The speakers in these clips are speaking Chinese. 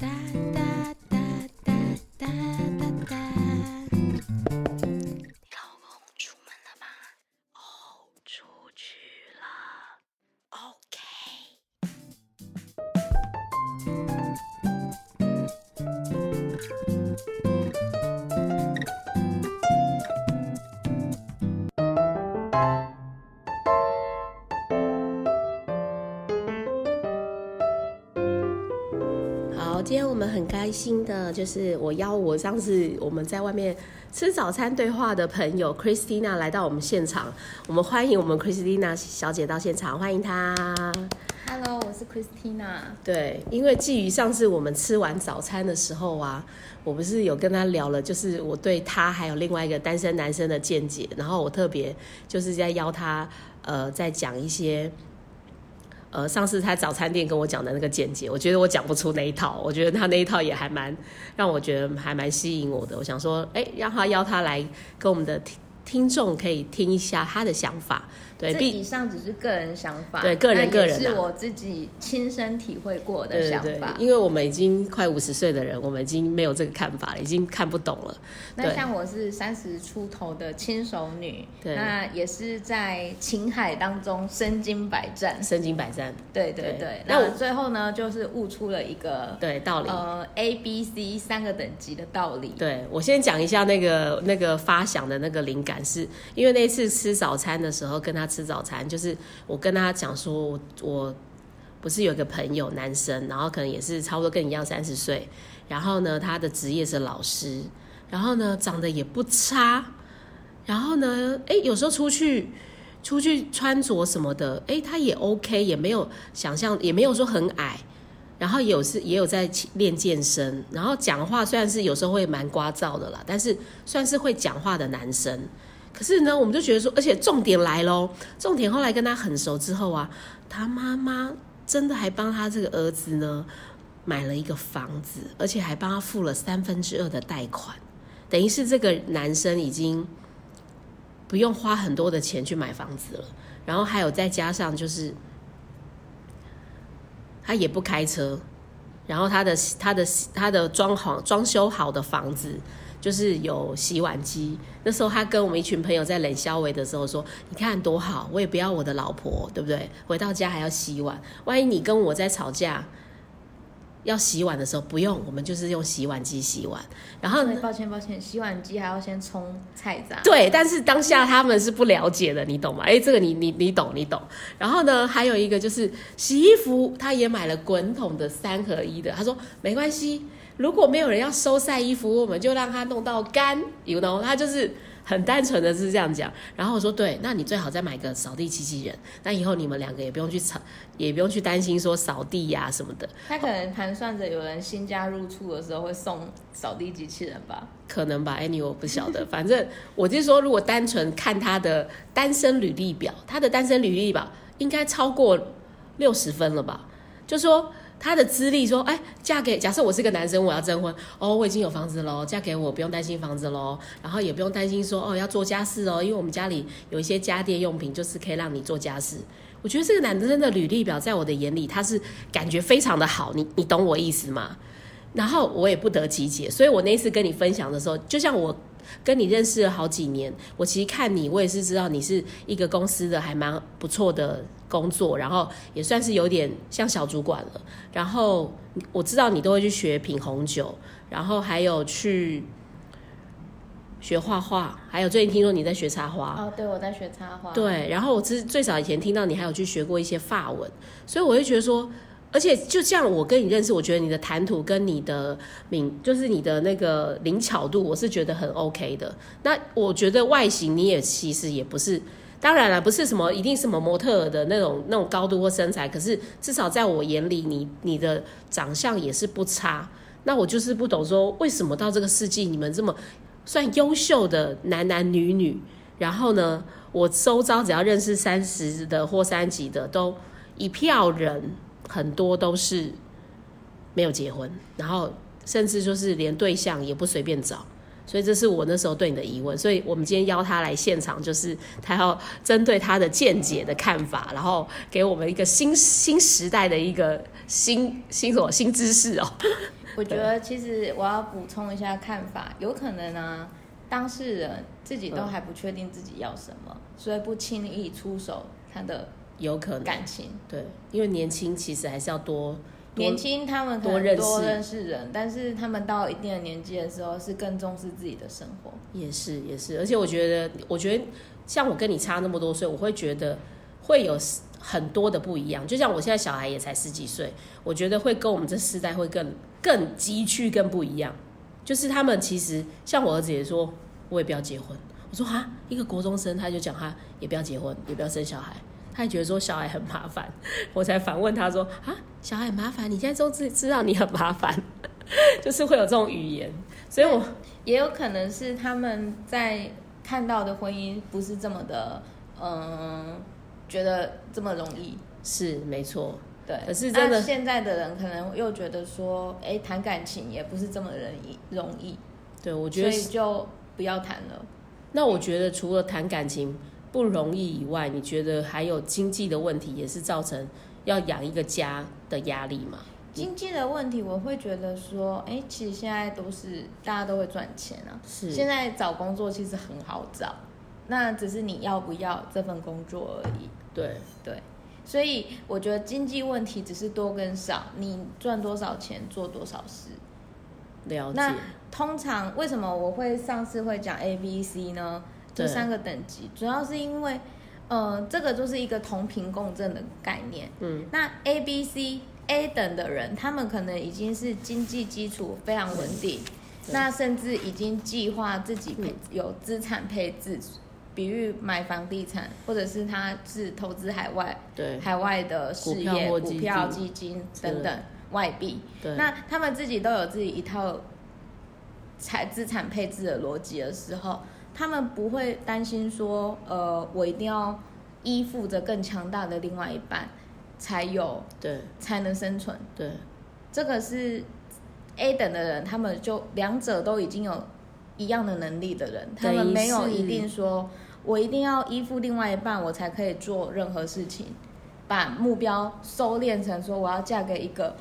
da, da. 很开心的，就是我邀我上次我们在外面吃早餐对话的朋友 Christina 来到我们现场，我们欢迎我们 Christina 小姐到现场，欢迎她。Hello，我是 Christina。对，因为基于上次我们吃完早餐的时候啊，我不是有跟她聊了，就是我对她还有另外一个单身男生的见解，然后我特别就是在邀她，呃，在讲一些。呃，上次他早餐店跟我讲的那个见解，我觉得我讲不出那一套，我觉得他那一套也还蛮让我觉得还蛮吸引我的。我想说，哎，让他邀他来跟我们的听听众可以听一下他的想法。对，以上只是个人想法，对个人个人啊是我自己亲身体会过的对对对想法，。因为我们已经快五十岁的人，我们已经没有这个看法了，已经看不懂了。那像我是三十出头的轻熟女，对那也是在情海当中身经百战。身经百战，对对对对，那我那最后呢，就是悟出了一个对道理。呃 A、B、C 三个等级的道理。对我先讲一下那个那个发想的那个灵感是，因为那次吃早餐的时候跟他吃早餐，就是我跟他讲说，我我不是有个朋友男生，然后可能也是差不多跟你一样三十岁，然后呢他的职业是老师，然后呢长得也不差，然后呢哎有时候出去。出去穿着什么的，哎，他也 OK，也没有想象，也没有说很矮，然后也有是也有在练健身，然后讲话虽然是有时候会蛮聒噪的啦，但是算是会讲话的男生。可是呢，我们就觉得说，而且重点来喽，重点后来跟他很熟之后啊，他妈妈真的还帮他这个儿子呢买了一个房子，而且还帮他付了三分之二的贷款，等于是这个男生已经不用花很多的钱去买房子了，然后还有再加上就是他也不开车，然后他的他的他的装潢装修好的房子就是有洗碗机。那时候他跟我们一群朋友在冷消维的时候说：“你看多好，我也不要我的老婆，对不对？回到家还要洗碗，万一你跟我在吵架。”要洗碗的时候不用，我们就是用洗碗机洗碗。然后对，抱歉抱歉，洗碗机还要先冲菜渣。对，但是当下他们是不了解的，你懂吗？哎，这个你你你懂你懂。然后呢，还有一个就是洗衣服，他也买了滚筒的三合一的。他说没关系，如果没有人要收晒衣服，我们就让他弄到干，you know，他就是很单纯的是这样讲。然后我说对，那你最好再买个扫地机器人，那以后你们两个也不用去吵，也不用去担心说扫地呀、什么的。他可能盘算着有人新家入住的时候会送扫地机器人吧。可能吧，anyway 我不晓得，反正我就说，如果单纯看他的单身履历表，他的单身履历表应该超过六十分了吧？就说他的资历，说，哎，嫁给假设我是个男生，我要征婚，哦，我已经有房子喽，嫁给我不用担心房子喽，然后也不用担心说，哦，要做家事哦，因为我们家里有一些家电用品，就是可以让你做家事。我觉得这个男生的履历表，在我的眼里，他是感觉非常的好，你你懂我意思吗？然后我也不得其解，所以我那一次跟你分享的时候，就像我跟你认识了好几年，我其实看你，我也是知道你是一个公司的还蛮不错的工作，然后也算是有点像小主管了。然后我知道你都会去学品红酒，然后还有去学画画，还有最近听说你在学插花。哦，对，我在学插花。，对，然后我之最早以前听到你还有去学过一些法文，所以我会觉得说，而且就这样，我跟你认识，我觉得你的谈吐跟你的敏，就是你的那个灵巧度，我是觉得很 OK 的。那我觉得外形你也其实也不是，当然了，不是什么一定什么模特的那种那种高度或身材，可是至少在我眼里，你你的长相也是不差。那我就是不懂说，为什么到这个世纪，你们这么算优秀的男男女女，然后呢，我周遭只要认识三十的或三级的，都一票人，很多都是没有结婚，然后甚至就是连对象也不随便找。所以这是我那时候对你的疑问，所以我们今天邀他来现场，就是他要针对他的见解的看法，然后给我们一个新新时代的一个新新什么新知识哦。我觉得其实我要补充一下看法，有可能呢，当事人自己都还不确定自己要什么，所以不轻易出手他的有可能感情。对，因为年轻其实还是要多多年轻他们可多认多认识人，但是他们到一定的年纪的时候，是更重视自己的生活。也是也是，而且我觉得，我觉得像我跟你差那么多岁，我会觉得会有很多的不一样。就像我现在小孩也才十几岁，我觉得会跟我们这世代会更更急剧更不一样。就是他们其实像我儿子也说，我也不要结婚。我说啊，一个国中生他就讲他也不要结婚，也不要生小孩，他也觉得说小孩很麻烦。我才反问他说啊，小孩很麻烦，你现在都知知道你很麻烦，就是会有这种语言。所以我也有可能是他们在看到的婚姻不是这么的，嗯，觉得这么容易。是没错，对，可是真的那现在的人可能又觉得说，哎，谈感情也不是这么容易容易，对我觉所得以就不要谈了。那我觉得除了谈感情不容易以外，你觉得还有经济的问题，也是造成要养一个家的压力吗？经济的问题，我会觉得说，哎，其实现在都是大家都会赚钱啊。是现在找工作其实很好找，那只是你要不要这份工作而已。对，对，所以我觉得经济问题只是多跟少，你赚多少钱做多少事。了解那，通常为什么我会上次会讲 A、B、C 呢？这三个等级，主要是因为，呃，这个就是一个同频共振的概念。嗯，那 A、B、C、A 等的人，他们可能已经是经济基础非常稳定，对那甚至已经计划自己配、嗯有资产配置，比如买房地产，或者是他是投资海外对海外的事业、股票、基金等等外币。对，那他们自己都有自己一套财资产配置的逻辑的时候，他们不会担心说，呃，我一定要依附着更强大的另外一半才有对才能生存。对这个是 A 等的人，他们就两者都已经有一样的能力的人，他们没有一定说我一定要依附另外一半，我才可以做任何事情，把目标收敛成说我要嫁给一个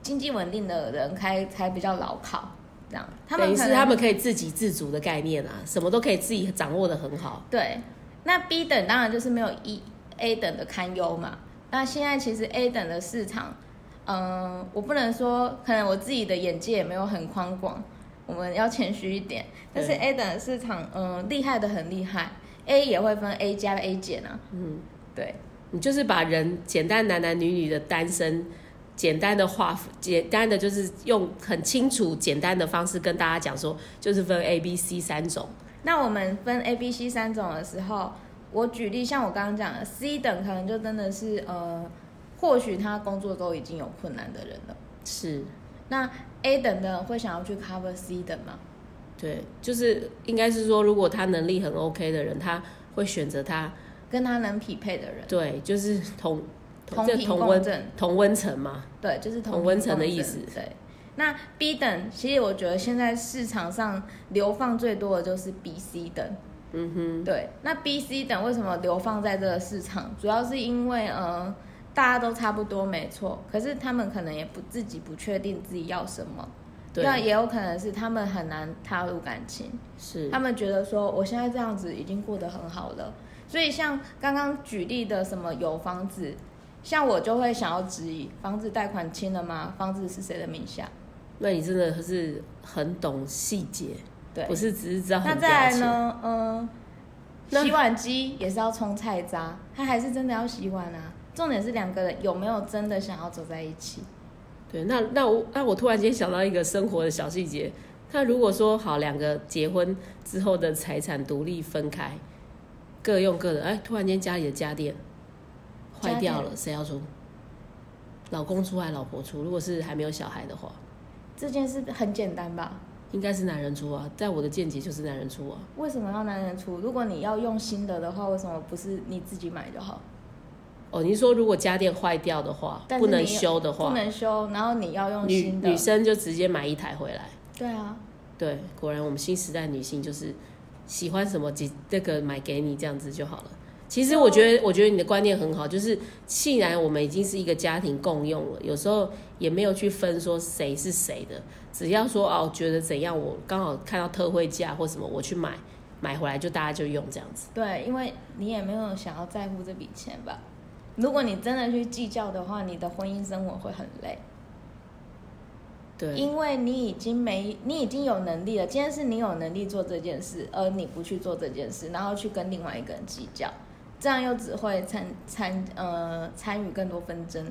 经济稳定的人，才才比较牢靠。这样，他们是他们可以自给自足的概念啊，什么都可以自己掌握的很好。对，那 B 等当然就是没有 E A 等的堪忧嘛。那现在其实 A 等的市场，嗯、我不能说，可能我自己的眼界也没有很宽广，我们要谦虚一点。但是 A 等的市场，嗯、厉害的很厉害，A 也会分 A 加 A 减啊。嗯，对，你就是把人简单男男女女的单身。简单的画，简单的就是用很清楚、简单的方式跟大家讲说，就是分 A、B、C 三种。那我们分 A、B、C 三种的时候，我举例，像我刚刚讲的 C 等，可能就真的是呃，或许他工作都已经有困难的人了。是，那 A 等的会想要去 cover C 等吗？对，就是应该是说，如果他能力很 OK 的人，他会选择他，跟他能匹配的人，对，就是同这同频共振，同温层嘛。对，就是同温层的意思对，那 B 等，其实我觉得现在市场上流放最多的就是 B、C 等。嗯哼，对，那 B、C 等为什么流放在这个市场？主要是因为呃，大家都差不多没错，可是他们可能也不自己不确定自己要什么，那，也有可能是他们很难踏入感情。是他，们觉得说我现在这样子已经过得很好了，所以像刚刚举例的什么有房子，像我就会想要质疑，房子贷款清了吗？房子是谁的名下？那你真的是很懂细节，对，不是只是知道那。再来呢？嗯、那洗碗机也是要冲菜渣，他还是真的要洗碗啊。重点是两个人有没有真的想要走在一起？对，那那我那我突然间想到一个生活的小细节，那如果说好两个结婚之后的财产独立分开，各用各的，哎，突然间家里的家电坏掉了，谁要出？老公出还是老婆出？如果是还没有小孩的话，这件事很简单吧？应该是男人出啊，在我的见解就是男人出啊。为什么要男人出？如果你要用新的的话，为什么不是你自己买就好？哦，你是说如果家电坏掉的话，不能修的话，不能修，然后你要用女新的。女生就直接买一台回来。对啊，对，果然我们新时代女性就是喜欢什么，几那个买给你这样子就好了。其实我觉得，我觉得你的观念很好，就是既然我们已经是一个家庭共用了，有时候也没有去分说谁是谁的，只要说哦，觉得怎样，我刚好看到特惠价或什么，我去买，买回来就大家就用这样子。对，因为你也没有想要在乎这笔钱吧。如果你真的去计较的话，你的婚姻生活会很累。对，因为你已经没，你已经有能力了。今天是你有能力做这件事，而你不去做这件事，然后去跟另外一个人计较，这样又只会参参呃参与更多纷争。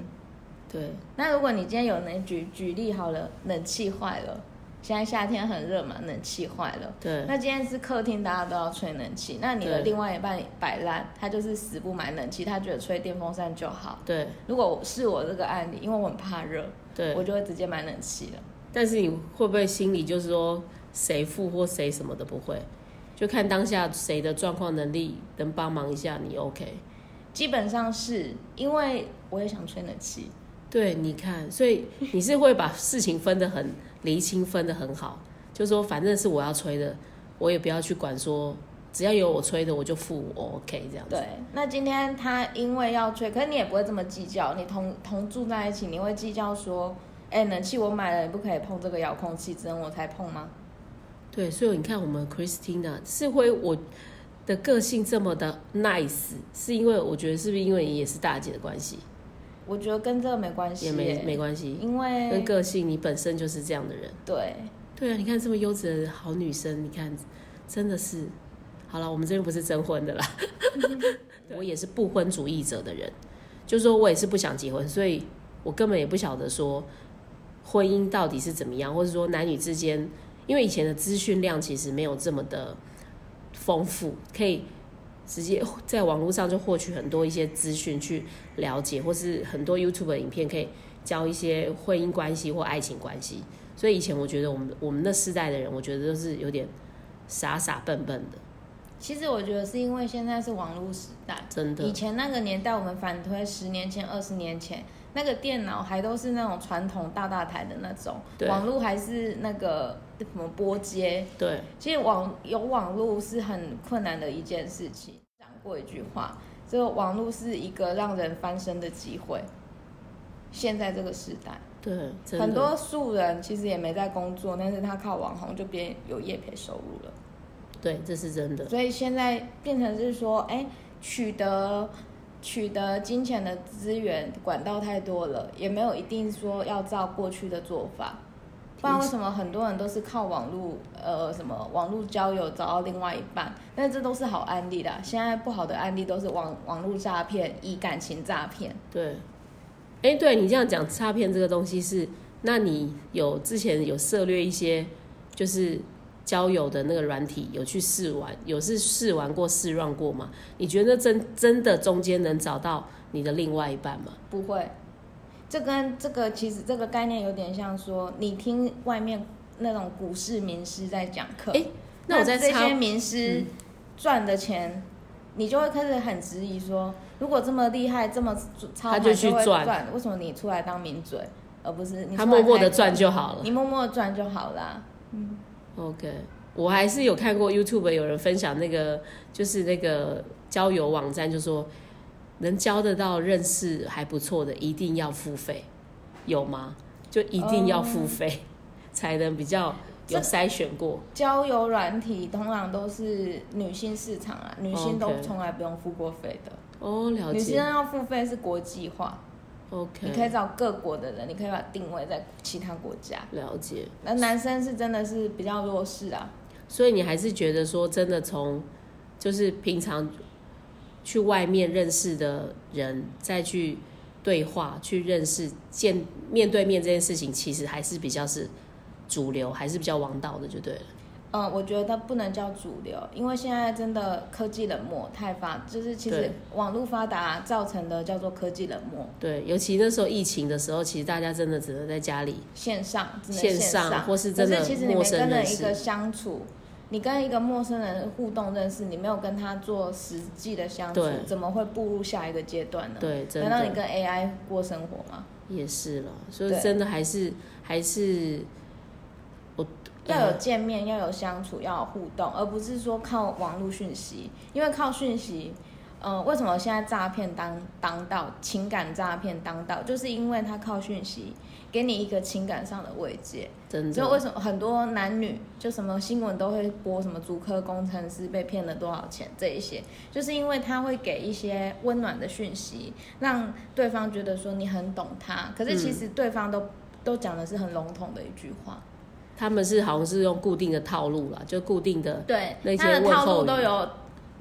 对，那如果你今天有能举举例好了，冷气坏了，现在夏天很热嘛，冷气坏了。对，那今天是客厅，大家都要吹冷气，那你的另外一半摆烂，他就是死不买冷气，他觉得吹电风扇就好。对，如果是我这个案例，因为我很怕热，对我。就会直接买冷气了。但是你会不会心里就是说谁付或谁什么的不会？就看当下谁的状况能力能帮忙一下你 OK。基本上是因为我也想吹冷气，对，你看，所以你是会把事情分得很厘清，分得很好，就说反正是我要吹的，我也不要去管说，只要有我吹的我就付我 OK 这样子。对。那今天他因为要吹，可是你也不会这么计较，你同同住在一起，你会计较说，哎，冷气我买了，你不可以碰这个遥控器，只能我才碰吗？对，所以你看我们 Christina 是会我的个性这么的 nice，是因为我觉得是不是因为你也是大姐的关系，我觉得跟这个没关系耶，也没没关系，因为跟为个性你本身就是这样的人。对。对啊，你看这么优质的好女生，你看真的是，好了，我们这边不是征婚的啦，我也是不婚主义者的人，就是说我也是不想结婚，所以我根本也不晓得说婚姻到底是怎么样，或者说男女之间，因为以前的资讯量其实没有这么的丰富，可以直接在网络上就获取很多一些资讯去了解，或是很多 YouTube 的影片可以教一些婚姻关系或爱情关系。所以以前我觉得我们我们那世代的人，我觉得都是有点傻傻笨笨的，其实我觉得是因为现在是网络时代，真的以。前那个年代，我们反推十年前、二十年前，那个电脑还都是那种传统大大台的那种，对网络还是那个什么拨接。对其实网有网络是很困难的一件事情。讲过一句话，这个网络是一个让人翻身的机会。现在这个时代，对，很多素人其实也没在工作，但是他靠网红就变有业配收入了。对，这是真的。所以现在变成是说，哎，取得取得金钱的资源管道太多了，也没有一定说要照过去的做法。不然为什么很多人都是靠网络呃什么网络交友找到另外一半？但这都是好案例啦。现在不好的案例都是网网络诈骗、以感情诈骗。对，哎，对你这样讲诈骗这个东西是，那你有之前有涉略一些就是交友的那个软体，有去试玩，有是试玩过、试让过吗？你觉得真真的中间能找到你的另外一半吗？不会，这跟这个其实这个概念有点像说，你听外面那种股市名师在讲课，哎那我再插这些名师嗯赚的钱，你就会开始很质疑说，如果这么厉害，这么超他就去会赚赚，为什么你出来当名嘴，而不是你他默默的赚就好了。你默默的赚就好啦。OK，我还是有看过 YouTube 有人分享那个，就是那个交友网站，就说能交得到认识还不错的，一定要付费，有吗？就一定要付费，才能比较有筛选过。交友软体通常都是女性市场啊，女性都从来不用付过费的。哦，了解女性解。要付费是国际化，你可以找各国的人，你可以把定位在其他国家。了解。那男生是真的是比较弱势啊，所以你还是觉得说，真的从就是平常去外面认识的人，再去对话、去认识、见面对面这件事情，其实还是比较是主流，还是比较王道的，就对了。嗯，我觉得不能叫主流，因为现在真的科技冷漠太发，就是其实对网络发达造成的叫做科技冷漠，对，尤其那时候疫情的时候，其实大家真的只能在家里。线上只能线上，上或是真的其实你没陌生认识跟人一个相处。你跟一个陌生人互动认识，你没有跟他做实际的相处，怎么会步入下一个阶段呢？对，真的难道你跟 AI 过生活吗？也是了，所以真的还是还是我要有见面，要有相处，要有互动，而不是说靠网络讯息。因为靠讯息，呃，为什么现在诈骗当当道，情感诈骗当道，就是因为他靠讯息给你一个情感上的慰藉。真的。就为，什么很多男女就什么新闻都会播什么主科工程师被骗了多少钱这一些，就是因为他会给一些温暖的讯息，让对方觉得说你很懂他，可是其实对方都、都讲的是很笼统的一句话，他们是好像是用固定的套路啦，就固定的对那，些他的套问候语路都有。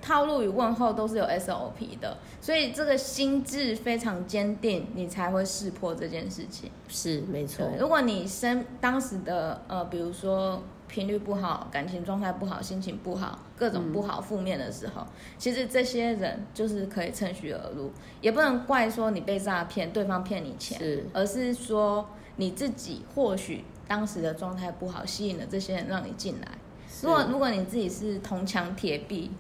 套路与问候都是有 SOP 的，所以这个心智非常坚定，你才会识破这件事情。是没错，，如果你生当时的呃，比如说频率不好、感情状态不好、心情不好、各种不好、负面的时候，其实这些人就是可以趁虚而入，也不能怪说你被诈骗，对方骗你钱，是而是说你自己或许当时的状态不好，吸引了这些人让你进来。如果如果你自己是铜墙铁壁，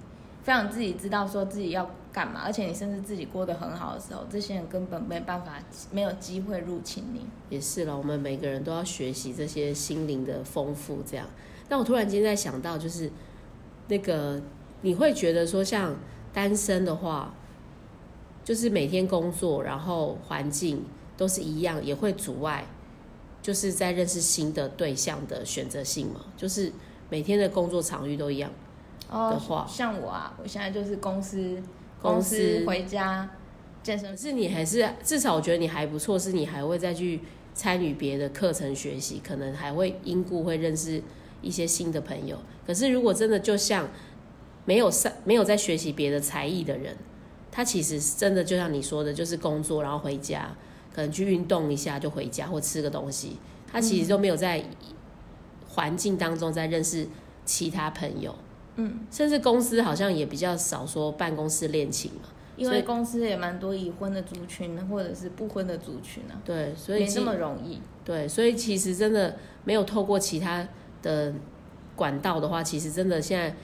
非常自己知道说自己要干嘛，而且你甚至自己过得很好的时候，这些人根本没办法，没有机会入侵你。也是了，我们每个人都要学习这些心灵的丰富，这样。但我突然间在想到，就是那个你会觉得说，像单身的话，就是每天工作，然后环境都是一样，也会阻碍，就是在认识新的对象的选择性嘛，就是每天的工作场域都一样。哦的话像我啊，我现在就是公司公司回家健身可是你还是至少我觉得你还不错，是你还会再去参与别的课程学习，可能还会因故会认识一些新的朋友。可是如果真的就像没有上没有在学习别的才艺的人，他其实真的就像你说的，就是工作然后回家，可能去运动一下就回家或吃个东西，他其实都没有在环境当中在认识其他朋友。嗯，甚至公司好像也比较少说办公室恋情嘛，因为公司也蛮多已婚的族群，或者是不婚的族群啊，对，所以其没这么容易。对，所以其实真的没有透过其他的管道的话，其实真的现在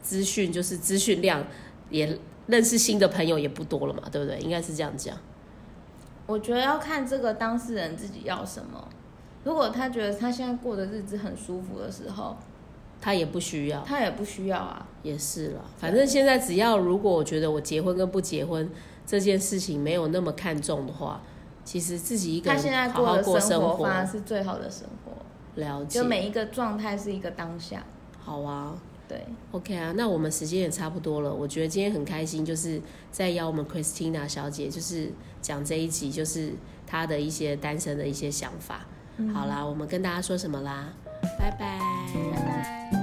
资讯就是资讯量也认识新的朋友也不多了嘛，对不对？应该是这样讲。我觉得要看这个当事人自己要什么。如果他觉得他现在过的日子很舒服的时候，他也不需要，他也不需要啊。也是了。反正现在只要如果我觉得我结婚跟不结婚这件事情没有那么看重的话，其实自己一个他现在人好好的过生活反而是最好的生活，了解就，每一个状态是一个当下。好啊。对，OK 啊，那我们时间也差不多了。我觉得今天很开心，就是在邀我们 Christina 小姐，就是讲这一集，就是她的一些单身的一些想法。好啦，我们跟大家说什么啦？拜拜。拜拜。